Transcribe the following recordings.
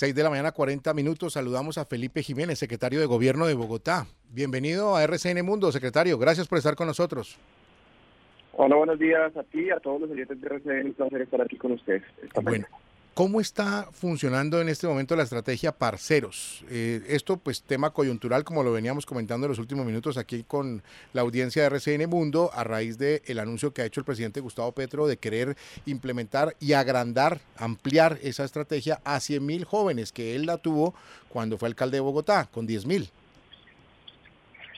6 de la mañana, 40 minutos. Saludamos a Felipe Jiménez, secretario de Gobierno de Bogotá. Bienvenido a RCN Mundo, secretario. Gracias por estar con nosotros. Hola, buenos días a ti y a todos los oyentes de RCN. Un placer estar aquí con ustedes. esta Bueno, mañana. ¿Cómo está funcionando en este momento la estrategia Parceros? Eh, esto, pues, tema coyuntural, como lo veníamos comentando en los últimos minutos aquí con la audiencia de RCN Mundo, a raíz del el anuncio que ha hecho el presidente Gustavo Petro de querer implementar y agrandar, ampliar esa estrategia a 100 mil jóvenes, que él la tuvo cuando fue alcalde de Bogotá, con 10 mil.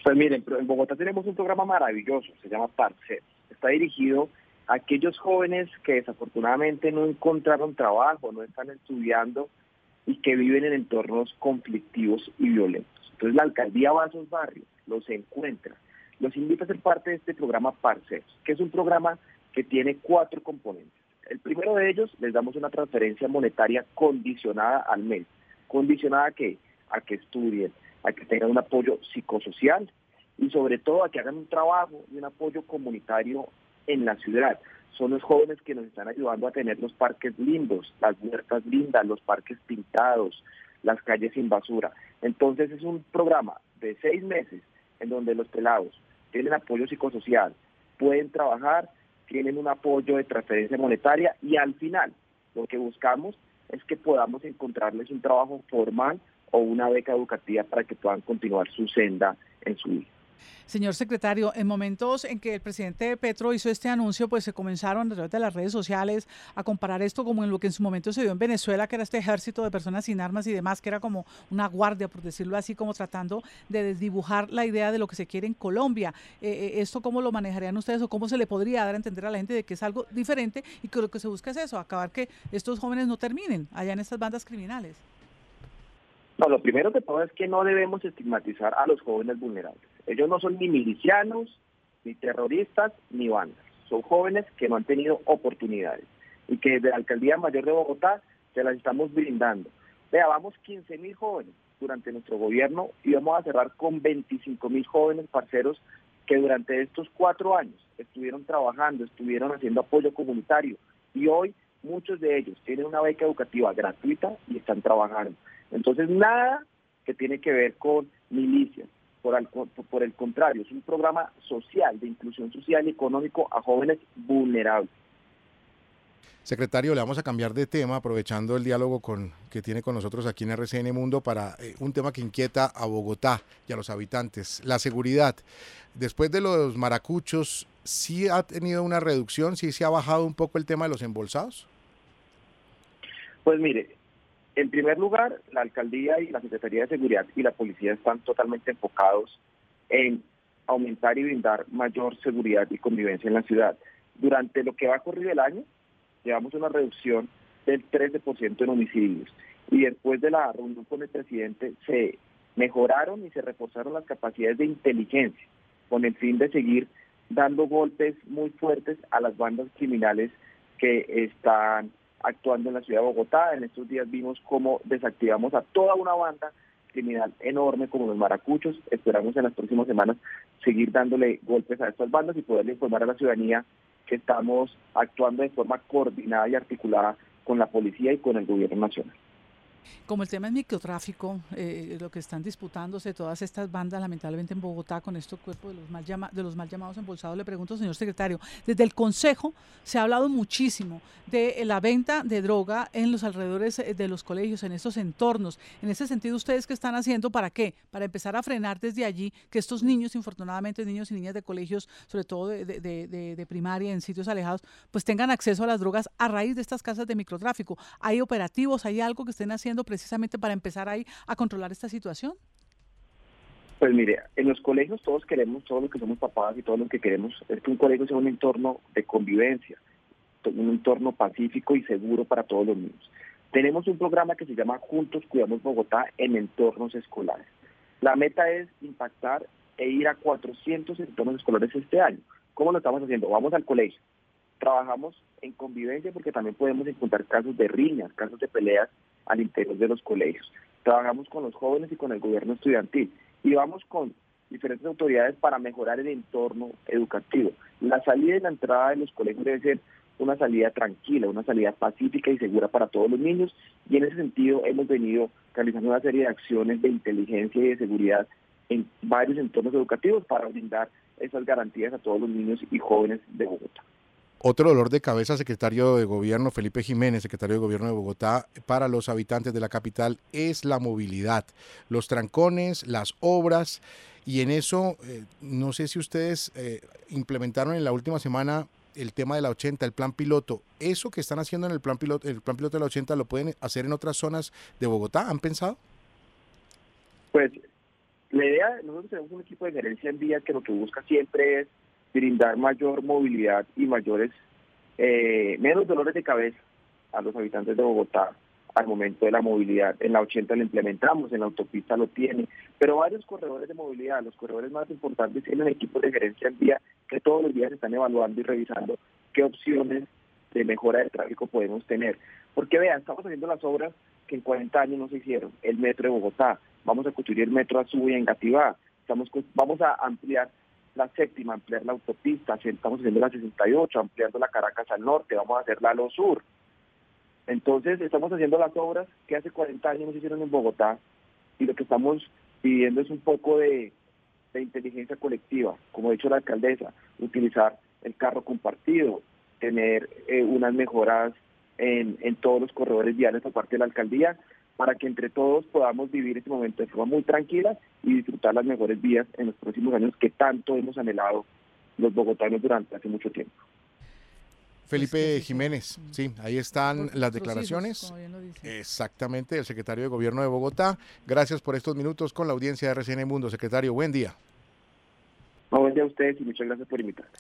Pues miren, en Bogotá tenemos un programa maravilloso, se llama Parceros. Está dirigido aquellos jóvenes que desafortunadamente no encontraron trabajo, no están estudiando y que viven en entornos conflictivos y violentos. Entonces la alcaldía va a esos barrios, los encuentra, los invita a ser parte de este programa Parceros, que es un programa que tiene cuatro componentes. El primero de ellos, les damos una transferencia monetaria condicionada al mes. ¿Condicionada a qué? A que estudien, a que tengan un apoyo psicosocial y sobre todo a que hagan un trabajo y un apoyo comunitario en la ciudad. Son los jóvenes que nos están ayudando a tener los parques lindos, las huertas lindas, los parques pintados, las calles sin basura. Entonces es un programa de seis meses en donde los pelados tienen apoyo psicosocial, pueden trabajar, tienen un apoyo de transferencia monetaria y al final lo que buscamos es que podamos encontrarles un trabajo formal o una beca educativa para que puedan continuar su senda en su vida. Señor secretario, en momentos en que el presidente Petro hizo este anuncio, pues se comenzaron a través de las redes sociales a comparar esto como en lo que en su momento se dio en Venezuela, que era este ejército de personas sin armas y demás, que era como una guardia, por decirlo así, como tratando de desdibujar la idea de lo que se quiere en Colombia. Eh, eh, ¿Esto cómo lo manejarían ustedes o cómo se le podría dar a entender a la gente de que es algo diferente y que lo que se busca es eso, acabar que estos jóvenes no terminen allá en estas bandas criminales? No, lo primero que todo es que no debemos estigmatizar a los jóvenes vulnerables. Ellos no son ni milicianos, ni terroristas, ni bandas. Son jóvenes que no han tenido oportunidades y que desde la Alcaldía Mayor de Bogotá se las estamos brindando. Vea, vamos 15 mil jóvenes durante nuestro gobierno y vamos a cerrar con 25 mil jóvenes parceros que durante estos cuatro años estuvieron trabajando, estuvieron haciendo apoyo comunitario y hoy muchos de ellos tienen una beca educativa gratuita y están trabajando. Entonces, nada que tiene que ver con milicias. Por, al- por el contrario, es un programa social, de inclusión social y económico a jóvenes vulnerables. Secretario, le vamos a cambiar de tema, aprovechando el diálogo con, que tiene con nosotros aquí en RCN Mundo para eh, un tema que inquieta a Bogotá y a los habitantes, la seguridad. Después de los maracuchos, ¿sí ha tenido una reducción? ¿Sí se ha bajado un poco el tema de los embolsados? Pues mire, en primer lugar, la alcaldía y la Secretaría de Seguridad y la policía están totalmente enfocados en aumentar y brindar mayor seguridad y convivencia en la ciudad. Durante lo que va a el año, llevamos una reducción del 13% en homicidios. Y después de la reunión con el presidente, se mejoraron y se reforzaron las capacidades de inteligencia con el fin de seguir dando golpes muy fuertes a las bandas criminales que están actuando en la ciudad de Bogotá. En estos días vimos cómo desactivamos a toda una banda criminal enorme como los maracuchos. Esperamos en las próximas semanas seguir dándole golpes a estas bandas y poderle informar a la ciudadanía que estamos actuando de forma coordinada y articulada con la policía y con el gobierno nacional. Como el tema es microtráfico, eh, lo que están disputándose todas estas bandas, lamentablemente en Bogotá, con estos cuerpos de los mal, llama, de los mal llamados embolsados, le pregunto, señor secretario, desde el Consejo se ha hablado muchísimo de la venta de droga en los alrededores eh, de los colegios, en estos entornos. En ese sentido, ¿ustedes qué están haciendo? ¿Para qué? Para empezar a frenar desde allí que estos niños, infortunadamente niños y niñas de colegios, sobre todo de primaria, en sitios alejados, pues tengan acceso a las drogas a raíz de estas casas de microtráfico. ¿Hay operativos, hay algo que estén haciendo precisamente para empezar ahí a controlar esta situación? Pues mire, en los colegios todos queremos, todos los que somos papás y todos los que queremos, es que un colegio sea un entorno de convivencia, un entorno pacífico y seguro para todos los niños. Tenemos un programa que se llama Juntos Cuidamos Bogotá en entornos escolares. La meta es impactar e ir a 400 entornos escolares este año. ¿Cómo lo estamos haciendo? Vamos al colegio, trabajamos en convivencia porque también podemos encontrar casos de riñas, casos de peleas al interior de los colegios. Trabajamos con los jóvenes y con el gobierno estudiantil y vamos con diferentes autoridades para mejorar el entorno educativo. La salida y la entrada de los colegios debe ser una salida tranquila, una salida pacífica y segura para todos los niños y en ese sentido hemos venido realizando una serie de acciones de inteligencia y de seguridad en varios entornos educativos para brindar esas garantías a todos los niños y jóvenes de Bogotá. Otro dolor de cabeza, secretario de Gobierno Felipe Jiménez, secretario de Gobierno de Bogotá, para los habitantes de la capital es la movilidad, los trancones, las obras, y en eso, eh, no sé si ustedes eh, implementaron en la última semana el tema de la 80, el plan piloto. ¿Eso que están haciendo en el plan piloto, el plan piloto de la 80 lo pueden hacer en otras zonas de Bogotá? ¿Han pensado? Pues la idea, nosotros tenemos un equipo de gerencia en vía que lo que busca siempre es brindar mayor movilidad y mayores, eh, menos dolores de cabeza a los habitantes de Bogotá al momento de la movilidad. En la 80 lo implementamos, en la autopista lo tiene, pero varios corredores de movilidad, los corredores más importantes tienen equipos de gerencia en vía que todos los días están evaluando y revisando qué opciones de mejora del tráfico podemos tener. Porque vean, estamos haciendo las obras que en 40 años no se hicieron, el metro de Bogotá, vamos a construir el metro Azul y en Gativá, estamos, vamos a ampliar la séptima, ampliar la autopista, estamos haciendo la 68, ampliando la Caracas al norte, vamos a hacer la Lo Sur. Entonces estamos haciendo las obras que hace 40 años no se hicieron en Bogotá y lo que estamos pidiendo es un poco de, inteligencia colectiva, como ha dicho la alcaldesa, utilizar el carro compartido, tener eh, unas mejoras en, en todos los corredores viales por parte de la alcaldía para que entre todos podamos vivir este momento de forma muy tranquila y disfrutar las mejores vías en los próximos años que tanto hemos anhelado los bogotanos durante hace mucho tiempo. Felipe Jiménez, sí, ahí están las declaraciones. Exactamente, el secretario de Gobierno de Bogotá. Gracias por estos minutos con la audiencia de RCN Mundo. Secretario, buen día. buen día a ustedes y muchas gracias por invitarme.